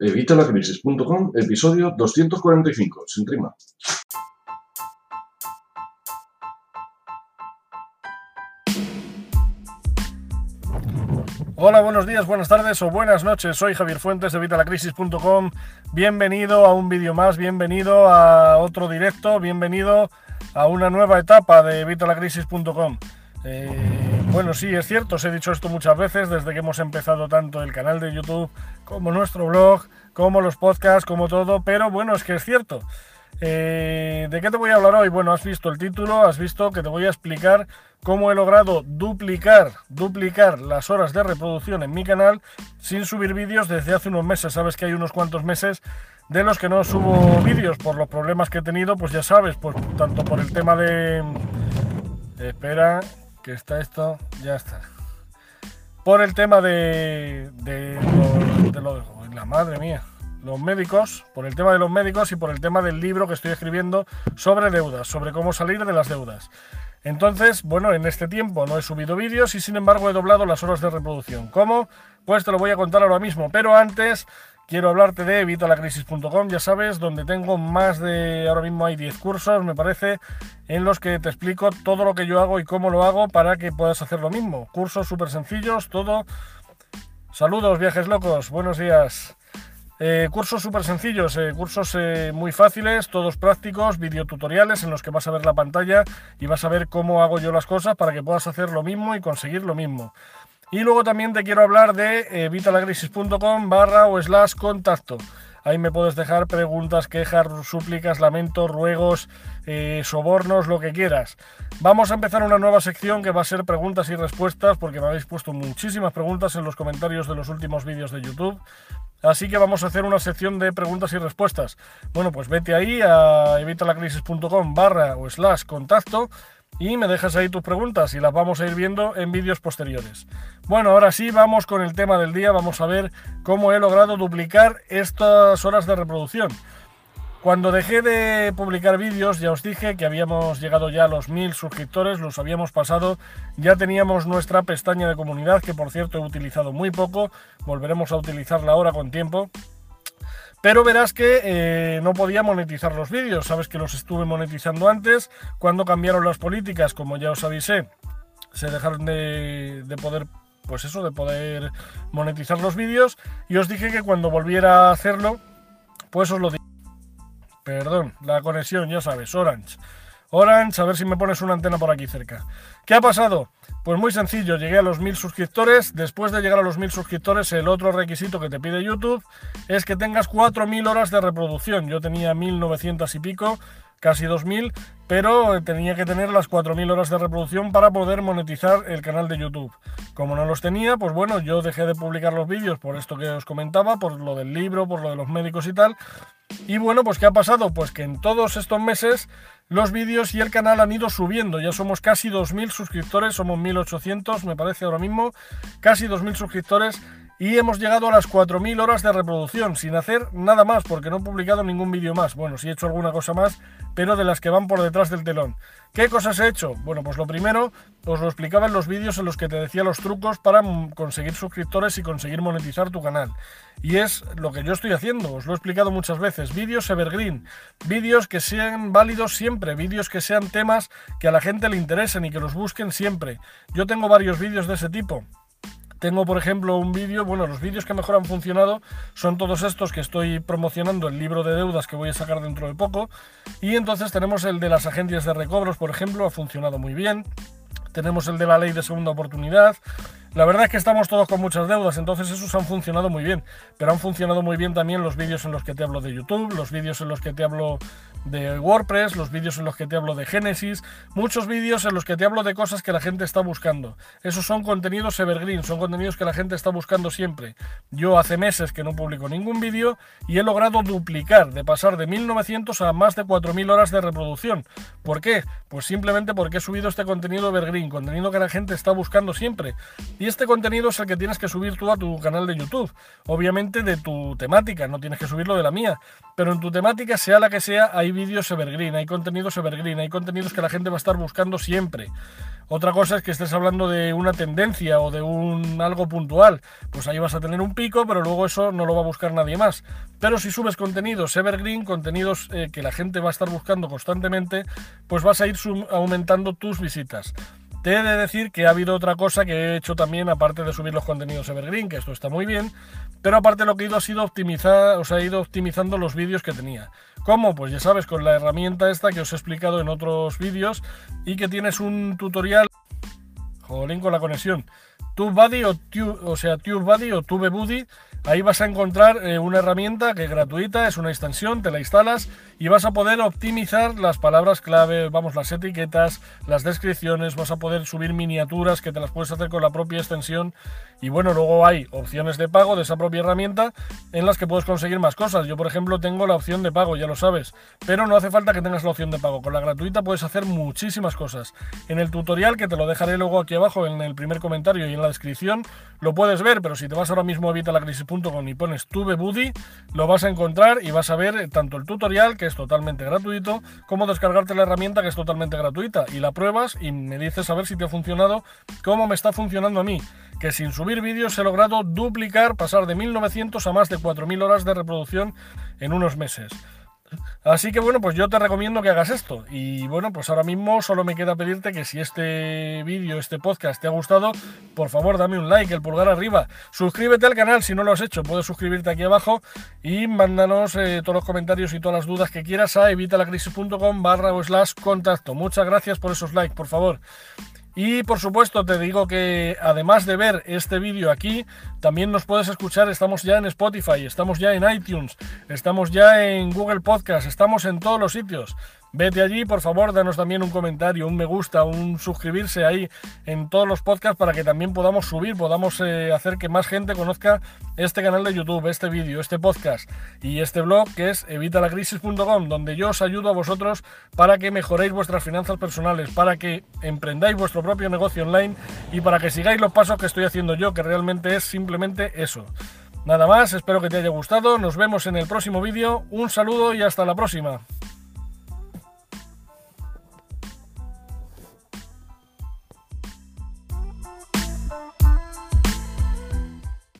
Evitalacrisis.com, episodio 245, sin rima. Hola, buenos días, buenas tardes o buenas noches. Soy Javier Fuentes de Evitalacrisis.com. Bienvenido a un vídeo más, bienvenido a otro directo, bienvenido a una nueva etapa de Evitalacrisis.com. Eh, bueno, sí, es cierto, os he dicho esto muchas veces desde que hemos empezado tanto el canal de YouTube como nuestro blog, como los podcasts, como todo, pero bueno, es que es cierto. Eh, ¿De qué te voy a hablar hoy? Bueno, has visto el título, has visto que te voy a explicar cómo he logrado duplicar, duplicar las horas de reproducción en mi canal sin subir vídeos desde hace unos meses. Sabes que hay unos cuantos meses de los que no subo vídeos por los problemas que he tenido, pues ya sabes, pues tanto por el tema de... Espera, que está esto, ya está. Por el tema de... de, de lo, la madre mía los médicos, por el tema de los médicos y por el tema del libro que estoy escribiendo sobre deudas, sobre cómo salir de las deudas. Entonces, bueno, en este tiempo no he subido vídeos y sin embargo he doblado las horas de reproducción. ¿Cómo? Pues te lo voy a contar ahora mismo, pero antes quiero hablarte de evitalacrisis.com, ya sabes, donde tengo más de, ahora mismo hay 10 cursos, me parece, en los que te explico todo lo que yo hago y cómo lo hago para que puedas hacer lo mismo. Cursos súper sencillos, todo. Saludos, viajes locos, buenos días. Eh, cursos súper sencillos, eh, cursos eh, muy fáciles, todos prácticos, videotutoriales en los que vas a ver la pantalla y vas a ver cómo hago yo las cosas para que puedas hacer lo mismo y conseguir lo mismo. Y luego también te quiero hablar de vitalagrisis.com barra o slash contacto. Ahí me puedes dejar preguntas, quejas, súplicas, lamentos, ruegos, sobornos, lo que quieras. Vamos a empezar una nueva sección que va a ser preguntas y respuestas, porque me habéis puesto muchísimas preguntas en los comentarios de los últimos vídeos de YouTube. Así que vamos a hacer una sección de preguntas y respuestas. Bueno, pues vete ahí a evitalacrisis.com barra o slash contacto y me dejas ahí tus preguntas y las vamos a ir viendo en vídeos posteriores. Bueno, ahora sí, vamos con el tema del día. Vamos a ver cómo he logrado duplicar estas horas de reproducción. Cuando dejé de publicar vídeos, ya os dije que habíamos llegado ya a los mil suscriptores, los habíamos pasado, ya teníamos nuestra pestaña de comunidad, que por cierto he utilizado muy poco, volveremos a utilizarla ahora con tiempo. Pero verás que eh, no podía monetizar los vídeos, sabes que los estuve monetizando antes, cuando cambiaron las políticas, como ya os avisé, se dejaron de, de poder pues eso, de poder monetizar los vídeos. Y os dije que cuando volviera a hacerlo, pues os lo dije. Perdón, la conexión, ya sabes, Orange. Orange, a ver si me pones una antena por aquí cerca. ¿Qué ha pasado? Pues muy sencillo, llegué a los mil suscriptores. Después de llegar a los mil suscriptores, el otro requisito que te pide YouTube es que tengas 4.000 horas de reproducción. Yo tenía 1.900 y pico, casi 2.000, pero tenía que tener las 4.000 horas de reproducción para poder monetizar el canal de YouTube. Como no los tenía, pues bueno, yo dejé de publicar los vídeos por esto que os comentaba, por lo del libro, por lo de los médicos y tal. Y bueno, pues ¿qué ha pasado? Pues que en todos estos meses los vídeos y el canal han ido subiendo. Ya somos casi 2.000 suscriptores, somos 1.800 me parece ahora mismo, casi 2.000 suscriptores y hemos llegado a las 4.000 horas de reproducción sin hacer nada más porque no he publicado ningún vídeo más. Bueno, sí he hecho alguna cosa más, pero de las que van por detrás del telón. ¿Qué cosas he hecho? Bueno, pues lo primero os lo explicaba en los vídeos en los que te decía los trucos para conseguir suscriptores y conseguir monetizar tu canal. Y es lo que yo estoy haciendo, os lo he explicado muchas veces. Vídeos evergreen, vídeos que sean válidos siempre, vídeos que sean temas que a la gente le interesen y que los busquen siempre. Yo tengo varios vídeos de ese tipo. Tengo, por ejemplo, un vídeo, bueno, los vídeos que mejor han funcionado son todos estos que estoy promocionando, el libro de deudas que voy a sacar dentro de poco. Y entonces tenemos el de las agencias de recobros, por ejemplo, ha funcionado muy bien. Tenemos el de la ley de segunda oportunidad. La verdad es que estamos todos con muchas deudas, entonces esos han funcionado muy bien. Pero han funcionado muy bien también los vídeos en los que te hablo de YouTube, los vídeos en los que te hablo de WordPress, los vídeos en los que te hablo de Genesis, muchos vídeos en los que te hablo de cosas que la gente está buscando. Esos son contenidos evergreen, son contenidos que la gente está buscando siempre. Yo hace meses que no publico ningún vídeo y he logrado duplicar, de pasar de 1900 a más de 4000 horas de reproducción. ¿Por qué? Pues simplemente porque he subido este contenido evergreen, contenido que la gente está buscando siempre. Y este contenido es el que tienes que subir tú a tu canal de YouTube. Obviamente de tu temática, no tienes que subirlo de la mía. Pero en tu temática, sea la que sea, hay vídeos evergreen, hay contenidos evergreen, hay contenidos que la gente va a estar buscando siempre. Otra cosa es que estés hablando de una tendencia o de un algo puntual, pues ahí vas a tener un pico, pero luego eso no lo va a buscar nadie más. Pero si subes contenidos evergreen, contenidos eh, que la gente va a estar buscando constantemente, pues vas a ir aumentando tus visitas. Te he de decir que ha habido otra cosa que he hecho también, aparte de subir los contenidos Evergreen, que esto está muy bien, pero aparte lo que he ido ha sido optimizar, o he ido optimizando los vídeos que tenía. ¿Cómo? Pues ya sabes, con la herramienta esta que os he explicado en otros vídeos y que tienes un tutorial, jolín con la conexión, TubeBuddy o, o sea, TubeBuddy o TubeBuddy Ahí vas a encontrar eh, una herramienta que es gratuita, es una extensión, te la instalas y vas a poder optimizar las palabras clave, vamos, las etiquetas, las descripciones, vas a poder subir miniaturas que te las puedes hacer con la propia extensión y bueno, luego hay opciones de pago de esa propia herramienta en las que puedes conseguir más cosas. Yo, por ejemplo, tengo la opción de pago, ya lo sabes, pero no hace falta que tengas la opción de pago. Con la gratuita puedes hacer muchísimas cosas. En el tutorial, que te lo dejaré luego aquí abajo en el primer comentario y en la descripción, lo puedes ver, pero si te vas ahora mismo a evitalacrisis.com y pones TubeBuddy, lo vas a encontrar y vas a ver tanto el tutorial, que es totalmente gratuito, como descargarte la herramienta, que es totalmente gratuita. Y la pruebas y me dices a ver si te ha funcionado, cómo me está funcionando a mí que sin subir vídeos he logrado duplicar, pasar de 1900 a más de 4000 horas de reproducción en unos meses. Así que bueno, pues yo te recomiendo que hagas esto. Y bueno, pues ahora mismo solo me queda pedirte que si este vídeo, este podcast te ha gustado, por favor dame un like, el pulgar arriba. Suscríbete al canal si no lo has hecho, puedes suscribirte aquí abajo y mándanos eh, todos los comentarios y todas las dudas que quieras a evitalacrisis.com barra o slash contacto. Muchas gracias por esos likes, por favor. Y por supuesto te digo que además de ver este vídeo aquí, también nos puedes escuchar, estamos ya en Spotify, estamos ya en iTunes, estamos ya en Google Podcast, estamos en todos los sitios. Vete allí, por favor, danos también un comentario, un me gusta, un suscribirse ahí en todos los podcasts para que también podamos subir, podamos eh, hacer que más gente conozca este canal de YouTube, este vídeo, este podcast y este blog que es evitalacrisis.com, donde yo os ayudo a vosotros para que mejoréis vuestras finanzas personales, para que emprendáis vuestro propio negocio online y para que sigáis los pasos que estoy haciendo yo, que realmente es simplemente eso. Nada más, espero que te haya gustado, nos vemos en el próximo vídeo, un saludo y hasta la próxima.